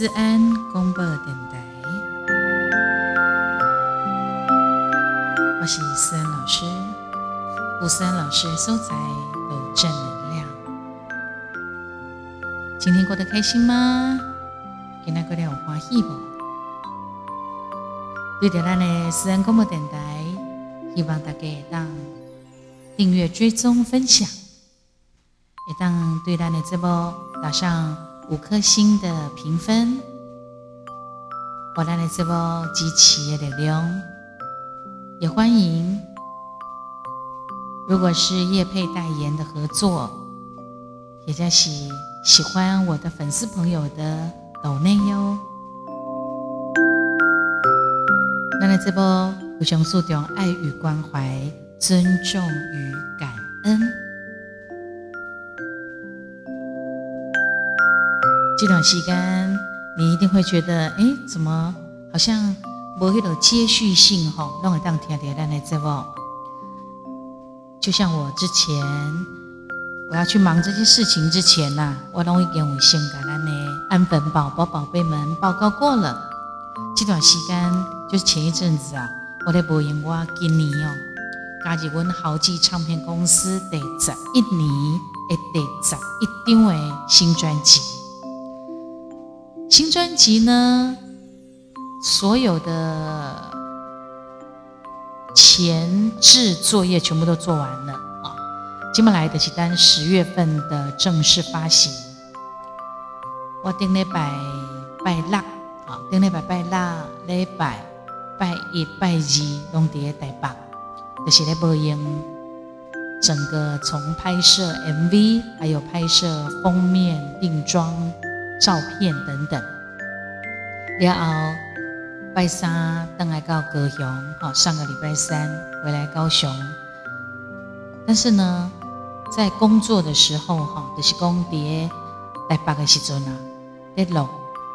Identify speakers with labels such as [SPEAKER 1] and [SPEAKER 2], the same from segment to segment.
[SPEAKER 1] 思安公播电台，我是思安老师。吴思安老师收财有正能量。今天过得开心吗？今天过得有欢喜不？对着咱的思安公播电台，希望大家当订阅、追踪、分享，也当对咱的这波打上。五颗星的评分，我来的这波及企业的量，也欢迎。如果是叶佩代言的合作，也加喜喜欢我的粉丝朋友的抖内哟。那来这波互相诉中爱与关怀、尊重与感恩。这段时间，你一定会觉得，哎，怎么好像无迄种接续性吼，让我当听听咱的节目。就像我之前我要去忙这些事情之前呐，我拢已经有先跟咱的安粉宝宝宝贝们报告过了。这段时间就是前一阵子啊，我在播音，我今年哦，加入阮豪记唱片公司第十一年的第十一张的新专辑。新专辑呢，所有的前置作业全部都做完了啊！今麦来的是单十月份的正式发行。我顶礼拜拜六啊，顶礼拜拜六礼拜拜一拜二拢伫台北，就是咧播音。整个从拍摄 MV，还有拍摄封面定妆。照片等等，然后拜三登来到高雄，好，上个礼拜三回来高雄。但是呢，在工作的时候，哈，就是讲碟来八个时阵啊，在录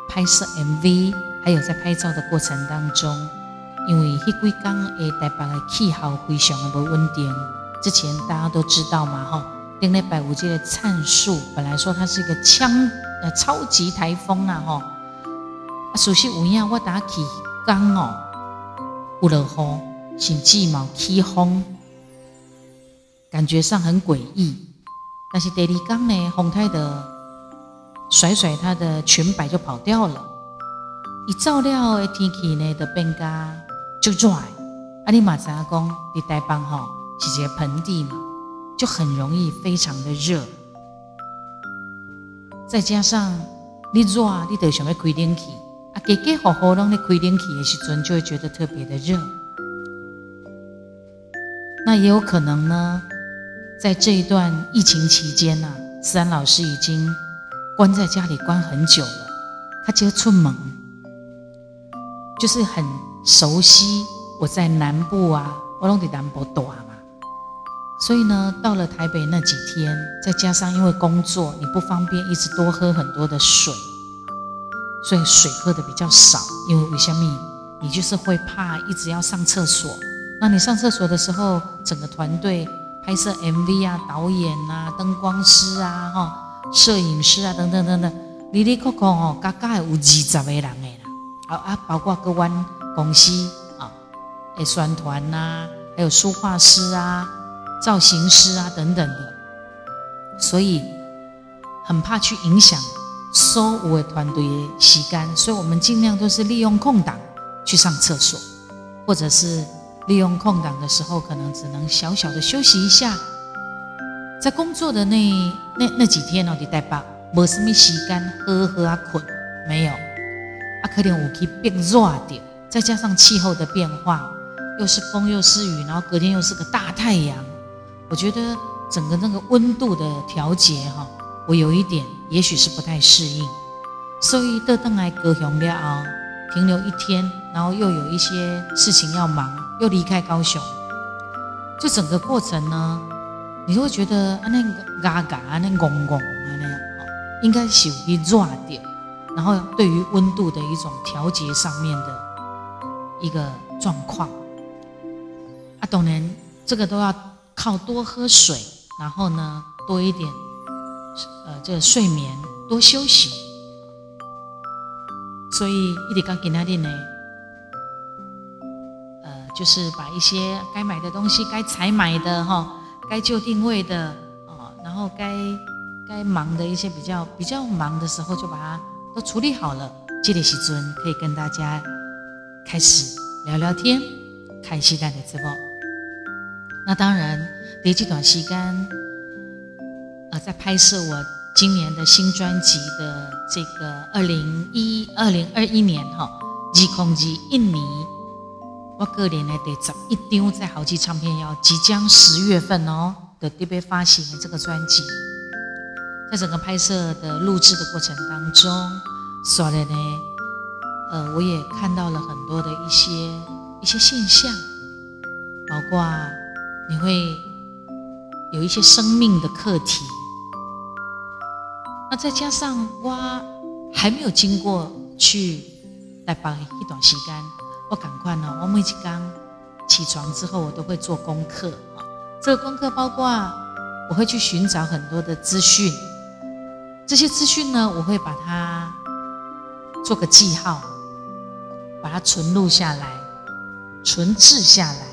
[SPEAKER 1] 拍摄 MV，还有在拍照的过程当中，因为迄几天诶台北的气候非常的不稳定，之前大家都知道嘛，哈，顶礼拜五这个灿树本来说它是一个枪。呃，超级台风啊，吼！啊，熟悉有影，我打起刚哦，有落雨，甚至毛起风，感觉上很诡异。但是第二刚呢，红太的甩甩他的裙摆就跑掉了。一照料的天气呢，就变加就热。啊，你马上讲，你台北吼是一个盆地嘛，就很容易非常的热。再加上你热，你得想要开冷气啊，给给好好让你开冷气的时阵，就会觉得特别的热。那也有可能呢，在这一段疫情期间呢，思安老师已经关在家里关很久了，他接出门，就是很熟悉我在南部啊，我拢在南部大。所以呢，到了台北那几天，再加上因为工作，你不方便一直多喝很多的水，所以水喝的比较少。因为为什么？你就是会怕一直要上厕所。那你上厕所的时候，整个团队拍摄 MV 啊、导演啊、灯光师啊、哈、摄影师啊等等等等，里里扣扣哦，大概有二十个人的啦。啊啊，包括各湾公司啊、诶宣团呐，还有书画师啊。造型师啊，等等的，所以很怕去影响所有的团队的时间，所以我们尽量都是利用空档去上厕所，或者是利用空档的时候，可能只能小小的休息一下。在工作的那那那几天哦，你带爸，没什么时间喝喝啊困，没有，啊可能我可以变热点，再加上气候的变化，又是风又是雨，然后隔天又是个大太阳。我觉得整个那个温度的调节哈，我有一点也许是不太适应，所以得等来高雄了，停留一天，然后又有一些事情要忙，又离开高雄，就整个过程呢，你会觉得啊那个嘎嘎啊那嗡嗡啊那样，应该是有点热点，然后对于温度的一种调节上面的一个状况，啊，当然这个都要。靠多喝水，然后呢，多一点，呃，这个睡眠，多休息。所以一直讲给那里呢，呃，就是把一些该买的东西、该采买的哈、该就定位的哦，然后该该忙的一些比较比较忙的时候，就把它都处理好了。这里时尊可以跟大家开始聊聊天，开西蛋的直播。那当然，第一段时间，呃，在拍摄我今年的新专辑的这个二零一二零二一年哈，二空机印尼，我个人呢得找一张在好记唱片要即将十月份哦的特别发行的这个专辑，在整个拍摄的录制的过程当中。所以呢，呃，我也看到了很多的一些一些现象，包括你会有一些生命的课题。那再加上我还没有经过去来帮一段时间，我赶快呢，我每次刚起床之后，我都会做功课。这个功课包括我会去寻找很多的资讯，这些资讯呢，我会把它。做个记号，把它存录下来，存置下来，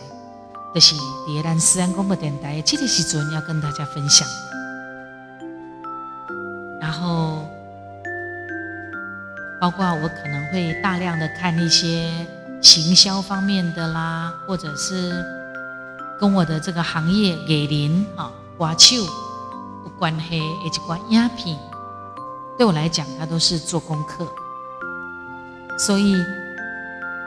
[SPEAKER 1] 这是第二私人广播电台这个时阵要跟大家分享。然后，包括我可能会大量的看一些行销方面的啦，或者是跟我的这个行业给邻啊、挂手有关系，以及关鸦片，对我来讲，它都是做功课。所以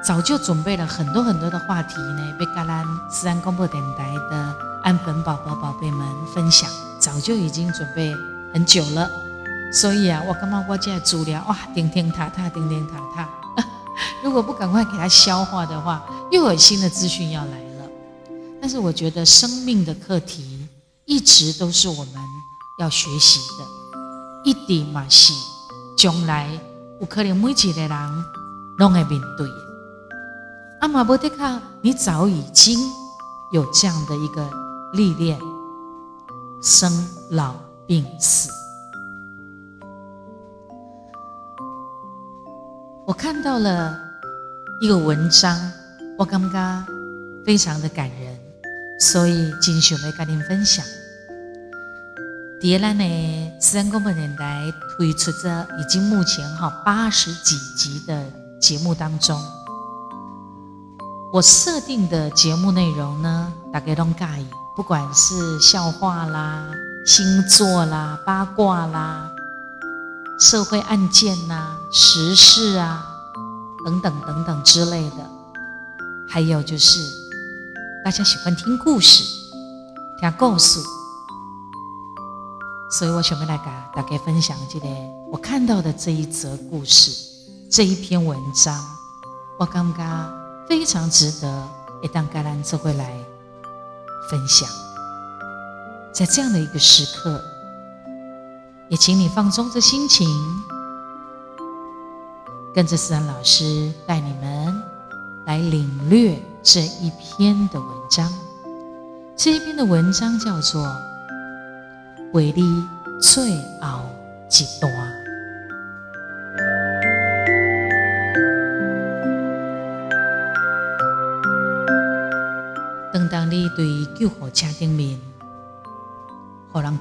[SPEAKER 1] 早就准备了很多很多的话题呢，被嘎兰自然广播电台的安粉宝宝宝贝们分享，早就已经准备很久了。所以啊，我刚刚我在资料哇，叮叮塔塔，叮叮塔塔。如果不赶快给它消化的话，又有新的资讯要来了。但是我觉得生命的课题一直都是我们要学习的，一点马戏将来。有可能每一个人拢会面对。阿玛波特卡，你早已经有这样的一个历练，生老病死。我看到了一个文章，我感觉非常的感人，所以今想要跟您分享。第二呢，自然广播电台推出着已经目前哈八十几集的节目当中，我设定的节目内容呢，大概都介意，不管是笑话啦、星座啦、八卦啦、社会案件呐、时事啊等等等等之类的，还有就是大家喜欢听故事、听故事。所以我想要来跟大家分享这个我看到的这一则故事，这一篇文章，我感觉非常值得一当橄榄这会来分享。在这样的一个时刻，也请你放松着心情，跟着思然老师带你们来领略这一篇的文章。这一篇的文章叫做。为你最后一段。当当你对救护车顶面，互人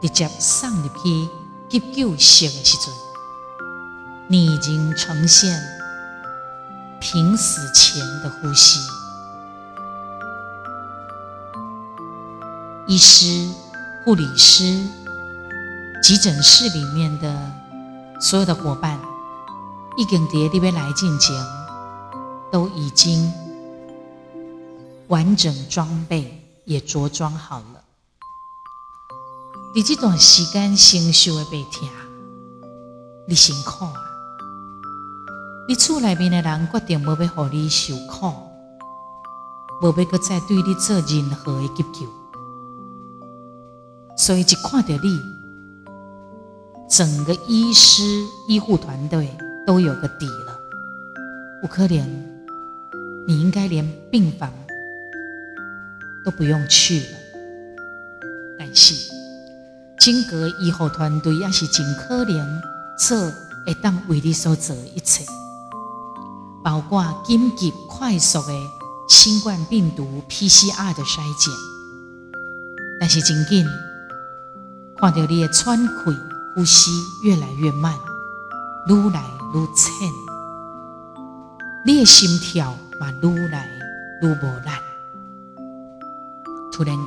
[SPEAKER 1] 直接送入去急救室的时阵，你已经呈现濒死前的呼吸，医师。护理师、急诊室里面的所有的伙伴，一根蝶那边来进前，都已经完整装备，也着装好了。你这段时间承受的被听，你辛苦啊！你厝内面的人决定无要让你受苦，无要搁再对你做任何的急救。所以，一看到你，整个医师医护团队都有个底了。不可怜，你应该连病房都不用去了。但是，金阁医护团队也是真可怜，做会当为你所做的一切，包括紧急快速的新冠病毒 PCR 的筛检。但是真紧，看到你的喘气、呼吸越来越慢，愈来愈浅，你的心跳嘛愈来愈无力。突然间，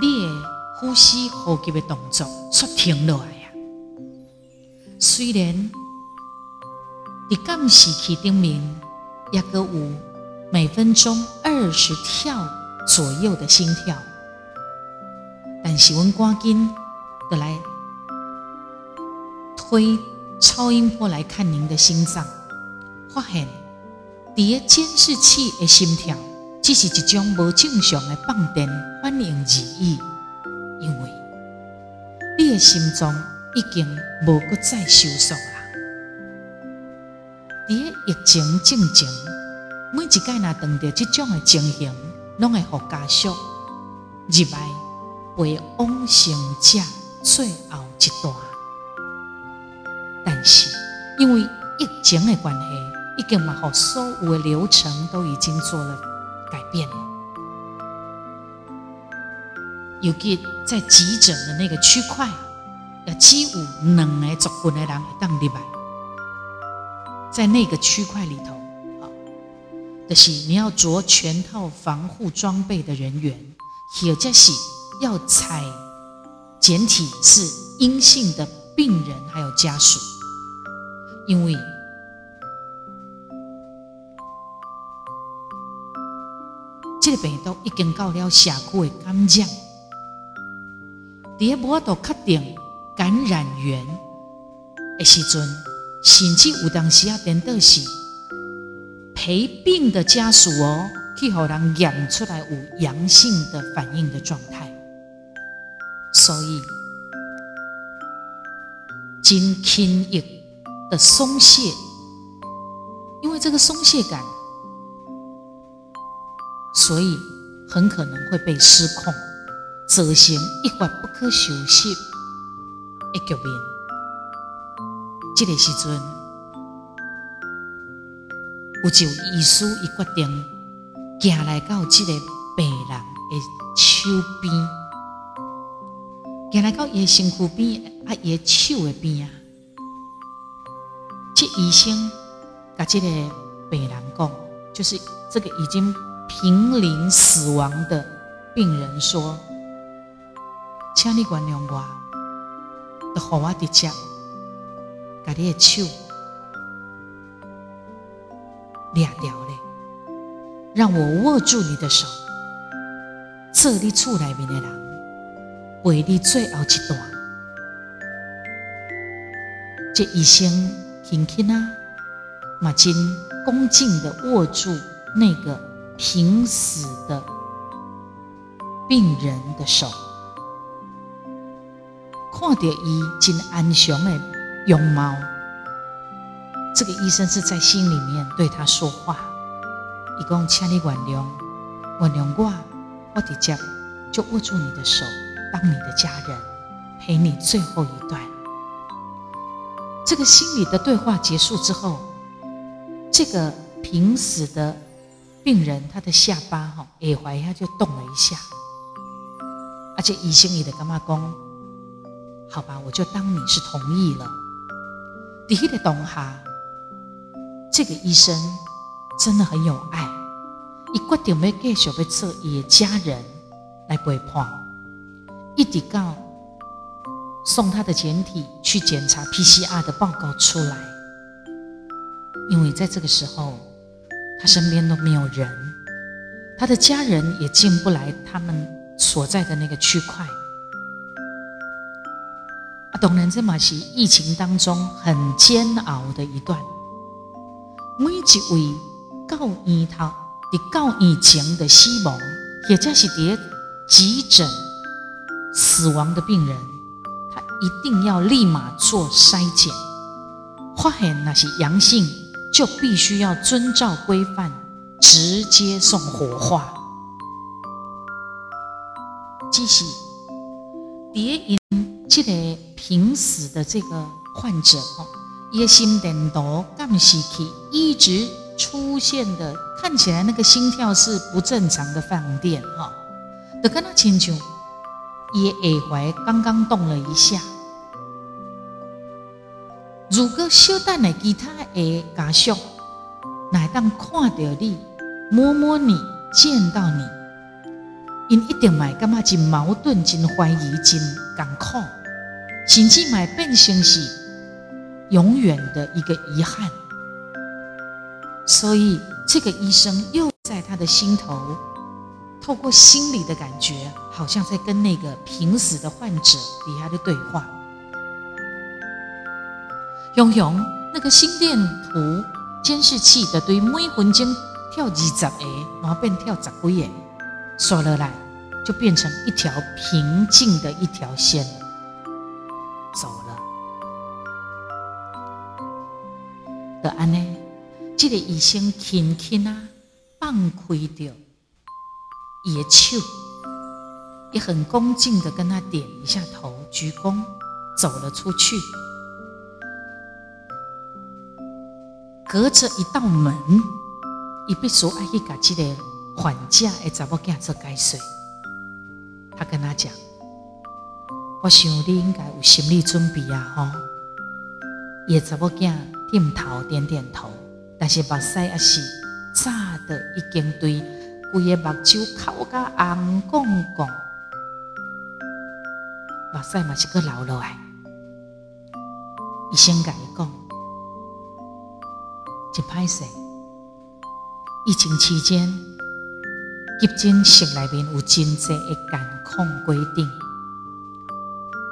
[SPEAKER 1] 你的呼吸、呼吸的动作煞停落来呀。虽然伫监视器顶面也阁有每分钟二十跳左右的心跳。但是，阮赶紧的来推超音波来看您的心脏，发现伫个监视器的心跳只是一种无正常的放电反应而已，因为你的心脏已经无搁再收缩啦。伫个疫情正前，每一届若碰到即种的情形，拢会互家属入来。为往生者最后一段，但是因为疫情的关系，已经嘛互所有的流程都已经做了变了。尤其在急诊的那个区块，要只有两个族群的人会当入来，在那个区块里头，啊，就是你要着全套防护装备的人员，或者是。要采检体是阴性的病人还有家属，因为这病毒已经到了社区的感染，第一步都确定感染源的时阵，甚至有当时啊，等到是陪病的家属哦，去互人验出来有阳性的反应的状态。所以，真轻易的松懈，因为这个松懈感，所以很可能会被失控，造成一发不可收拾的局面。这个时阵，有就医师已决定行来到这个病人的手边。行来到伊身躯边，啊，伊手的边啊，这医生甲这个病人讲，就是这个已经濒临死亡的病人说：“请你原谅我，都互我直接甲你的手裂掉了，让我握住你的手，做你厝内面的人。”陪你最后一段，这医生轻轻啊，马金恭敬的握住那个濒死的病人的手，看到伊真安详的容貌，这个医生是在心里面对他说话，一共请你原谅，原谅我，我直接就握住你的手。当你的家人陪你最后一段，这个心理的对话结束之后，这个濒死的病人他的下巴哈耳怀他就动了一下，而且医生也的干妈公，好吧，我就当你是同意了。第一的懂哈，这个医生真的很有爱，一决定要继续要做伊的家人来陪伴。一直到送他的简体去检查 PCR 的报告出来，因为在这个时候，他身边都没有人，他的家人也进不来他们所在的那个区块。啊，当然这嘛是疫情当中很煎熬的一段，每一位告医头、伫告医前的死亡，或者是伫急诊。死亡的病人，他一定要立马做筛检，发现那些阳性，就必须要遵照规范，直接送火化。即使蝶因这个濒死的这个患者哈，一心电图干是去一直出现的，看起来那个心跳是不正常的放电哈，就跟他亲像也耳怀刚刚动了一下。如果小等的其他的家属来当看到你、摸摸你、见到你，因一定会感觉真矛盾、真怀疑、真艰苦，甚至会变成是永远的一个遗憾。所以，这个医生又在他的心头，透过心理的感觉，好像在跟那个濒死的患者底下的对话。熊熊，那个心电图监视器的对每分钟跳二十个，然后变跳十几个，说了来就变成一条平静的一条线，走了。的安呢，这个医生轻轻啊放开掉伊的手，也很恭敬的跟他点一下头，鞠躬，走了出去。隔着一道门，伊必须爱去甲即个还价的查某囝做解说。他跟他讲：“我想你应该有心理准备啊，吼！”伊查某囝点头点点头，但是目屎也是炸的已经对规个目睭哭甲红光光，目屎嘛是搁流落来。医生甲伊讲。一歹势，疫情期间，急诊室内面有真济的监控规定，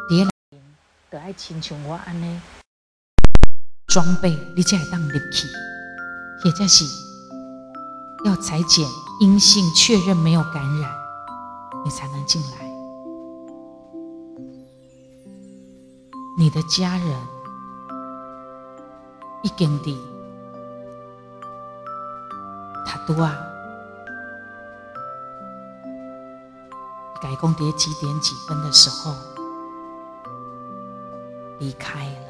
[SPEAKER 1] 第一内面就爱亲像我安尼装备，你才会当入去，或者是要裁剪阴性，确认没有感染，你才能进来。你的家人已经伫。多啊！改工蝶几点几分的时候离开了？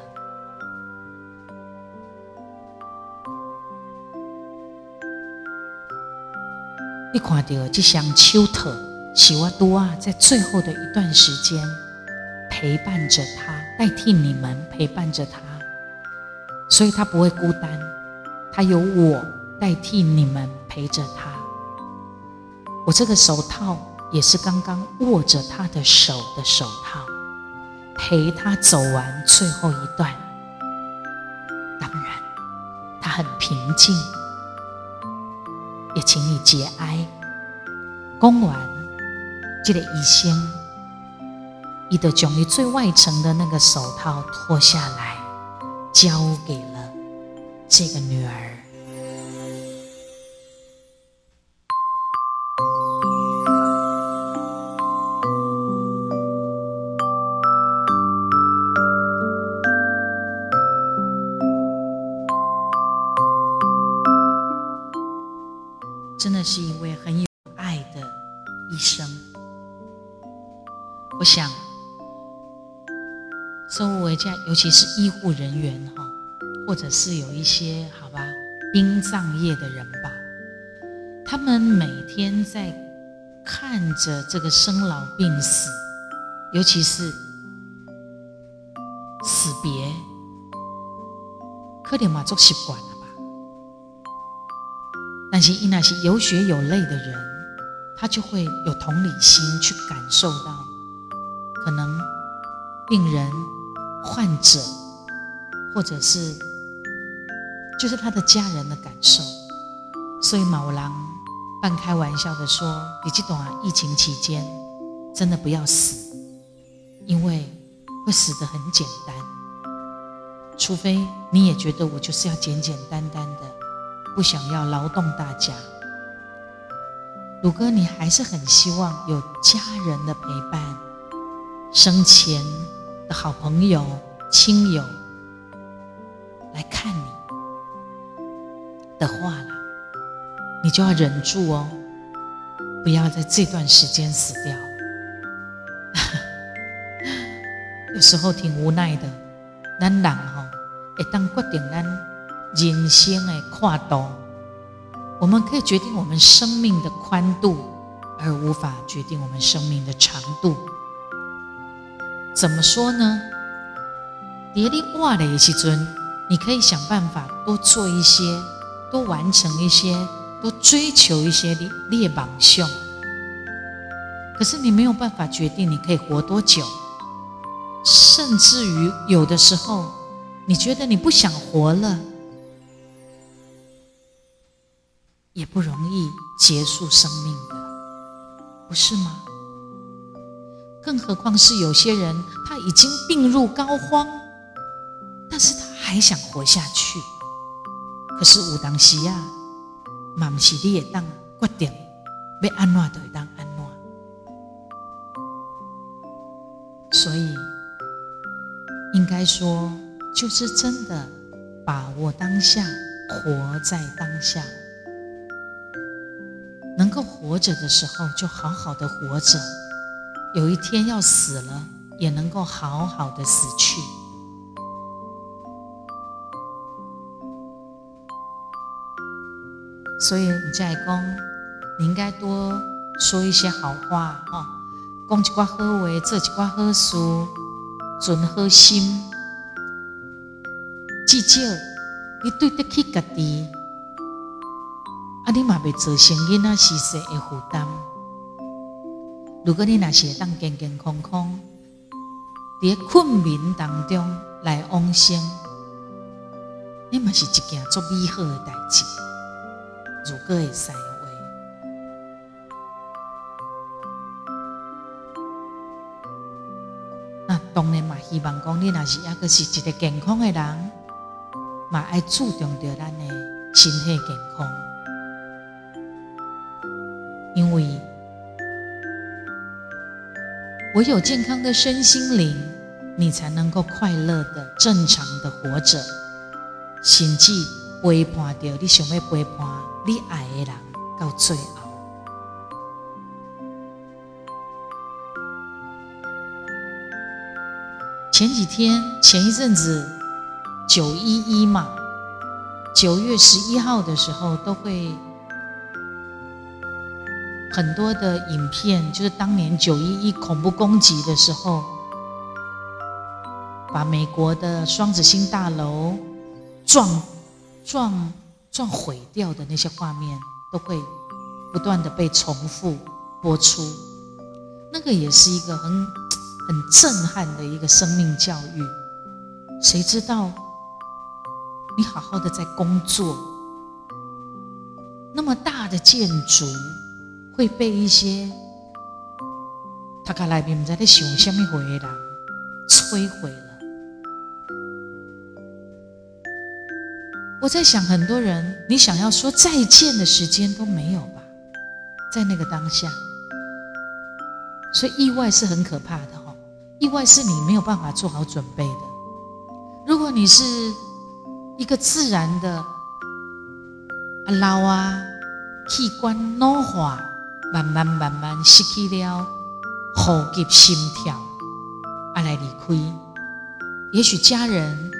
[SPEAKER 1] 你看到这箱秋特，是我多啊，在最后的一段时间陪伴着他，代替你们陪伴着他，所以他不会孤单，他有我代替你们。陪着他，我这个手套也是刚刚握着他的手的手套，陪他走完最后一段。当然，他很平静，也请你节哀。公完，这个医生，伊就将你最外层的那个手套脱下来，交给了这个女儿。真的是一位很有爱的医生。我想，周围家，尤其是医护人员哈，或者是有一些好吧，殡葬业的人吧，他们每天在看着这个生老病死，尤其是死别，可能嘛做习惯。但是，伊那些有血有泪的人，他就会有同理心去感受到，可能病人、患者，或者是就是他的家人的感受。所以，马五郎半开玩笑的说：“你记得啊，疫情期间真的不要死，因为会死的很简单，除非你也觉得我就是要简简单单的。”不想要劳动大家，鲁哥，你还是很希望有家人的陪伴，生前的好朋友、亲友来看你的话了，你就要忍住哦，不要在这段时间死掉。有时候挺无奈的，咱人吼会当决定咱人生的跨度。我们可以决定我们生命的宽度，而无法决定我们生命的长度。怎么说呢？叠你瓦的时尊，你可以想办法多做一些，多完成一些，多追求一些列榜秀。可是你没有办法决定你可以活多久，甚至于有的时候，你觉得你不想活了。也不容易结束生命的，不是吗？更何况是有些人他已经病入膏肓，但是他还想活下去。可是有当时啊，嘛不是你也当决定要安怎就当安怎。所以应该说，就是真的把握当下，活在当下。能够活着的时候，就好好的活着；有一天要死了，也能够好好的死去。所以，你在讲，你应该多说一些好话哦，讲一寡好话，做一寡好事，存好心。至少，你对得起家己。啊，你嘛袂造成囡仔死世的负担。如果你若是当健健康康，伫困眠当中来往生，你嘛是一件足美好的代志。如果会使的话，那当然嘛，希望讲你若是抑个是一个健康的人，嘛爱注重着咱的身体健康。唯有健康的身心灵，你才能够快乐的、正常的活着。甚至陪伴着你想要陪伴你爱的人到最后。前几天、前一阵子，九一一嘛，九月十一号的时候都会。很多的影片，就是当年九一一恐怖攻击的时候，把美国的双子星大楼撞撞撞毁掉的那些画面，都会不断的被重复播出。那个也是一个很很震撼的一个生命教育。谁知道你好好的在工作，那么大的建筑。会被一些他家来宾不知在想什么回的摧毁了。我在想，很多人你想要说再见的时间都没有吧，在那个当下，所以意外是很可怕的哈。意外是你没有办法做好准备的。如果你是一个自然的啊老啊器官老化。慢慢慢慢失去了呼吸心跳，啊来离开。也许家人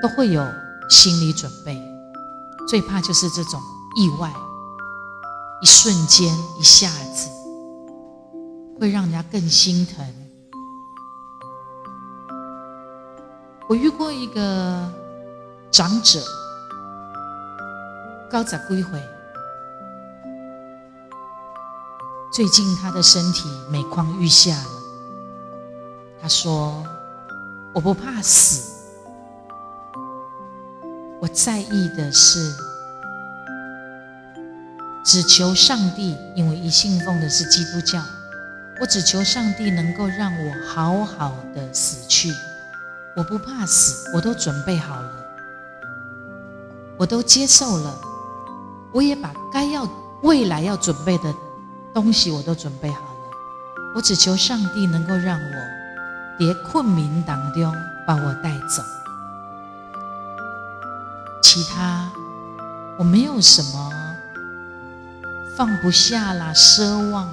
[SPEAKER 1] 都会有心理准备，最怕就是这种意外，一瞬间一下子，会让人家更心疼。我遇过一个长者，高十几岁。最近他的身体每况愈下了。他说：“我不怕死，我在意的是，只求上帝，因为一信奉的是基督教，我只求上帝能够让我好好的死去。我不怕死，我都准备好了，我都接受了，我也把该要未来要准备的。”东西我都准备好了，我只求上帝能够让我别困眠当中把我带走，其他我没有什么放不下啦，奢望。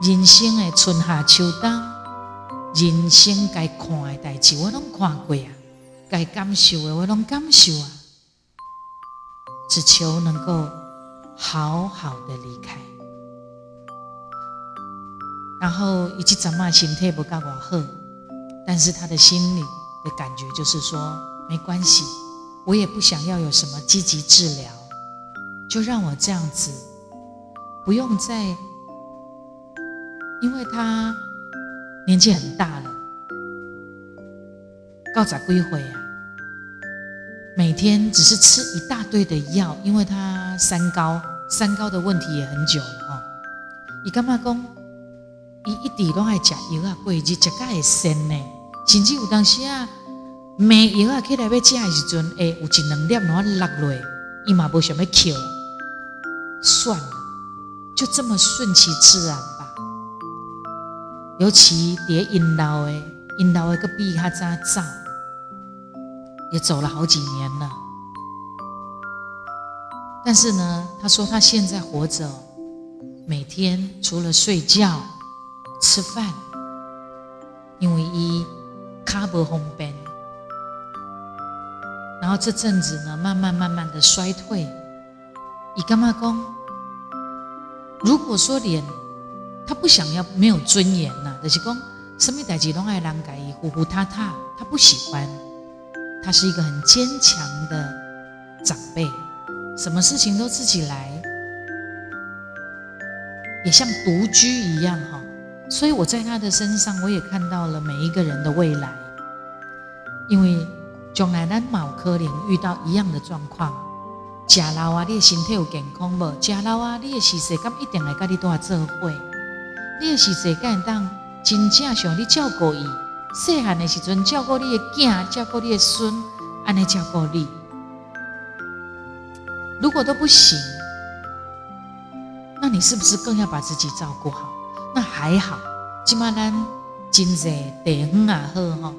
[SPEAKER 1] 人生的春夏秋冬，人生该看的代志，我拢看过啊；该感受的，我拢感受啊。只求能够好好的离开。然后，以及怎么心态不高我好，但是他的心里的感觉就是说，没关系，我也不想要有什么积极治疗，就让我这样子，不用再，因为他年纪很大了，高咋归回啊？每天只是吃一大堆的药，因为他三高，三高的问题也很久了哦。伊干嘛讲？伊一直拢爱食药啊，过日食甲会酸呢。甚至有当时啊，买药啊起来要食的时阵，诶，有一两粒然后落落，伊嘛无想要吸，算了，就这么顺其自然吧。尤其伫因老的，因老的个比较早走，也走了好几年了。但是呢，他说他现在活着，每天除了睡觉。吃饭，因为伊卡不方便，然后这阵子呢，慢慢慢慢的衰退。伊干嘛讲？如果说脸他不想要没有尊严呐，就是讲什么代志拢爱人家伊呼呼踏踏，他不喜欢。他是一个很坚强的长辈，什么事情都自己来，也像独居一样哈。所以我在他的身上，我也看到了每一个人的未来。因为将来咱某可能遇到一样的状况，假老啊，你的身体有健康无？假老啊，你的时势敢一定来跟你多做伙？你的时势敢当真正想你照顾伊？细汉的时阵照顾你的囝，照顾你的孙，安尼照顾你。如果都不行，那你是不是更要把自己照顾好？那还好，起码咱真济地方也好吼，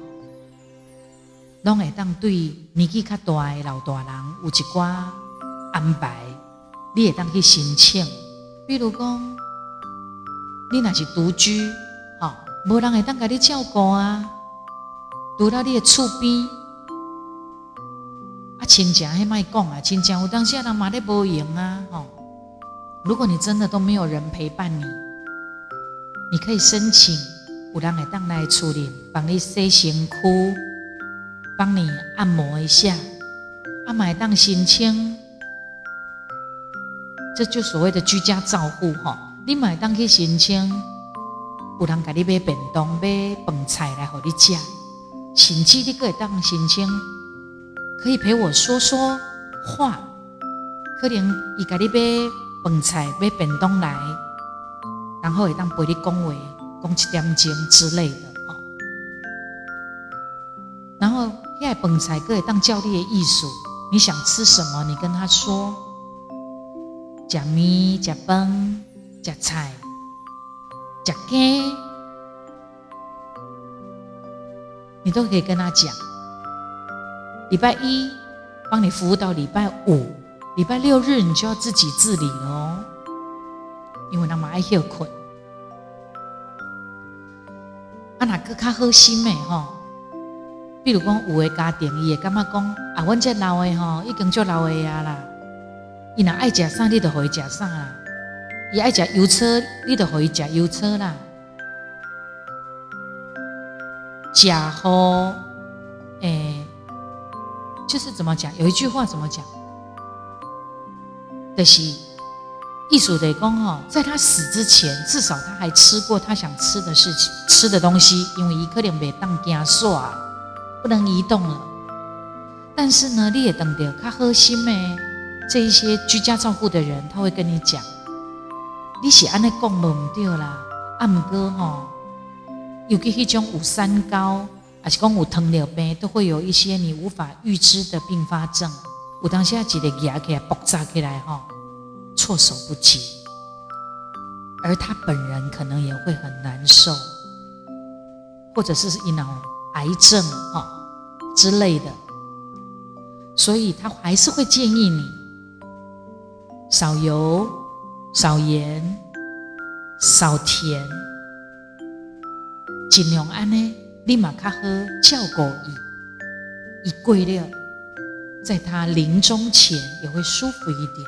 [SPEAKER 1] 拢会当对年纪较大的老大人有一寡安排，你会当去申请。比如讲，你若是独居，吼，无人会当甲你照顾啊，除了你的厝边，亲情迄卖讲啊，亲情有当时人嘛咧无用啊，吼。如果你真的都没有人陪伴你。你可以申请有人来当来处理，帮你洗身躯，帮你按摩一下，啊买当心清，这就所谓的居家照护哈。你买当去心清，有人给你买便当、买饭菜来互你食，甚至你可以当心清，可以陪我说说话，可能伊给你买饭菜、买便当来。然后会当陪你讲话，讲一点钟之类的哦。然后遐饭菜可以当教你的艺术，你想吃什么，你跟他说，食面、食饭、食菜、食鸡，你都可以跟他讲。礼拜一帮你服务到礼拜五，礼拜六日你就要自己自理哦。因为他们爱休困，啊，那个较好心的吼，比如讲有的家庭伊会感觉讲啊，阮这老的吼已经足老的啊啦，伊若爱食啥，你就互伊食啥啦；伊爱食油车，你就互伊食油车啦。食好，诶，就是怎么讲？有一句话怎么讲？就是。艺术得讲哈，在他死之前，至少他还吃过他想吃的事情、吃的东西，因为伊可能被当家耍，不能移动了。但是呢，你也等着他核心的这一些居家照顾的人，他会跟你讲，你是安尼讲无唔对啦，啊唔过吼，尤其迄种有三高，还是讲有糖尿病，都会有一些你无法预知的并发症。有当下一个牙起来爆炸起来哈。措手不及，而他本人可能也会很难受，或者是一脑癌症哈之类的，所以他还是会建议你少油、少盐、少甜，尽量安呢，立马较好照顾伊，伊过了，在他临终前也会舒服一点。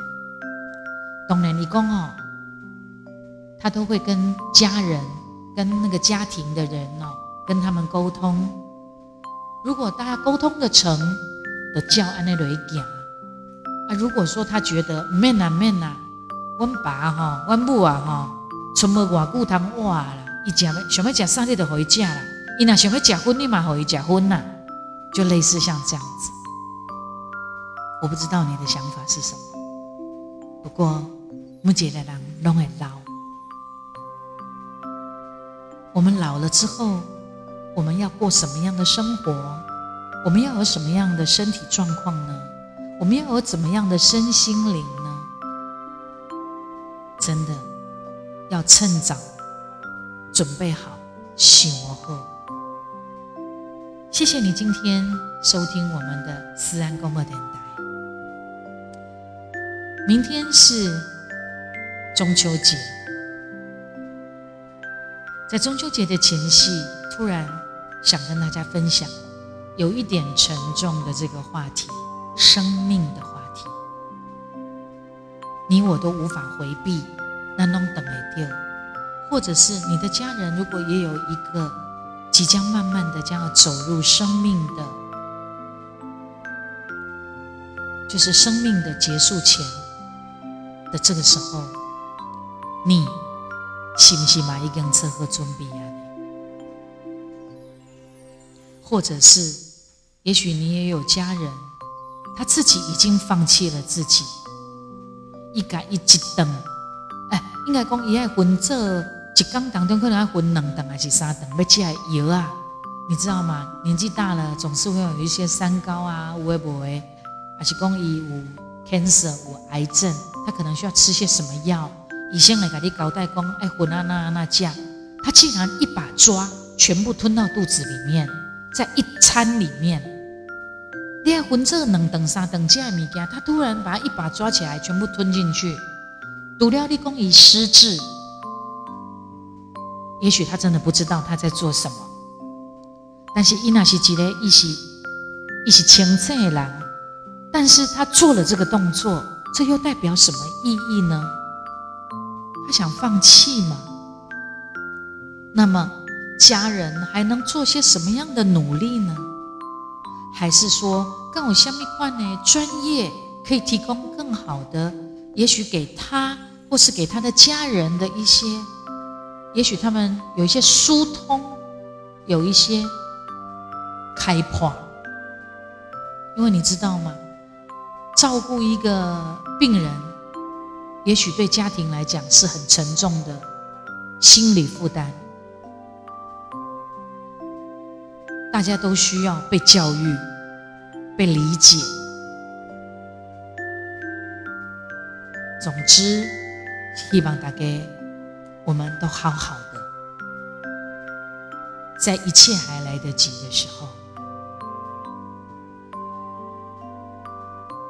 [SPEAKER 1] 当然，你讲哦，他都会跟家人、跟那个家庭的人哦，跟他们沟通。如果大家沟通的成，的叫安尼来行啊。如果说他觉得免啊免啊，阮爸吼、阮母啊吼，存无偌久通活啦，伊食要想要食啥，你就互伊食啦。伊若想要结婚，你嘛互伊食薰啦。就类似像这样子。我不知道你的想法是什么，不过目前的人拢会老。我们老了之后，我们要过什么样的生活？我们要有什么样的身体状况呢？我们要有怎么样的身心灵呢？真的要趁早准备好，醒后。谢谢你今天收听我们的思安广播电台。明天是中秋节，在中秋节的前夕，突然想跟大家分享有一点沉重的这个话题——生命的话题。你我都无法回避，那弄等来掉，或者是你的家人如果也有一个即将慢慢的将要走入生命的，就是生命的结束前。的这个时候，你是不是嘛已经做好准备啊？或者是，也许你也有家人，他自己已经放弃了自己，一改一一等，哎，应该讲伊爱分做一缸当中可能要分两等还是三等，要吃药啊？你知道吗？年纪大了，总是会有一些三高啊，有诶无诶，还是讲伊有。cancer 有癌症，他可能需要吃些什么药？医生来给你交代讲，哎，混啊那那酱，他竟然一把抓，全部吞到肚子里面，在一餐里面，你还混这两等三等这样物件，他突然把他一把抓起来，全部吞进去，毒料立功已失智，也许他真的不知道他在做什么，但是伊那是一个一是一是清醒的人。但是他做了这个动作，这又代表什么意义呢？他想放弃吗？那么家人还能做些什么样的努力呢？还是说更有下面块呢？专业可以提供更好的，也许给他或是给他的家人的一些，也许他们有一些疏通，有一些开破，因为你知道吗？照顾一个病人，也许对家庭来讲是很沉重的心理负担。大家都需要被教育、被理解。总之，希望大家我们都好好的，在一切还来得及的时候。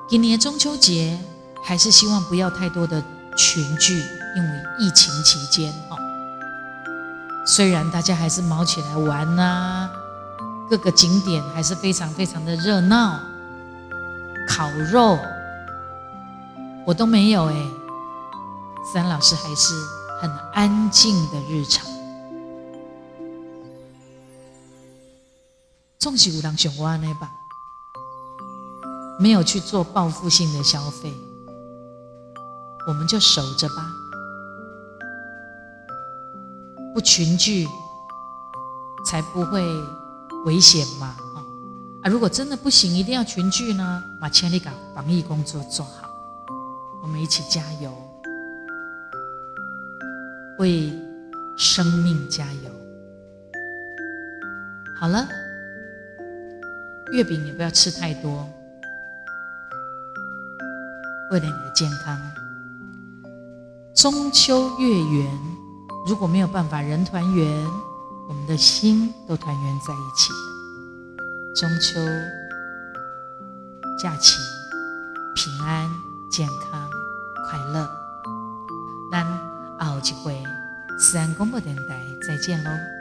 [SPEAKER 1] 今年中秋节还是希望不要太多的群聚，因为疫情期间哦，虽然大家还是毛起来玩呐，各个景点还是非常非常的热闹，烤肉我都没有哎，三老师还是很安静的日常，总是有人想我安尼吧。没有去做报复性的消费，我们就守着吧，不群聚才不会危险嘛！啊，如果真的不行，一定要群聚呢，把千里港防疫工作做好，我们一起加油，为生命加油。好了，月饼也不要吃太多。为了你的健康，中秋月圆，如果没有办法人团圆，我们的心都团圆在一起。中秋假期平安、健康、快乐。那后一回，思安广播电台再见喽。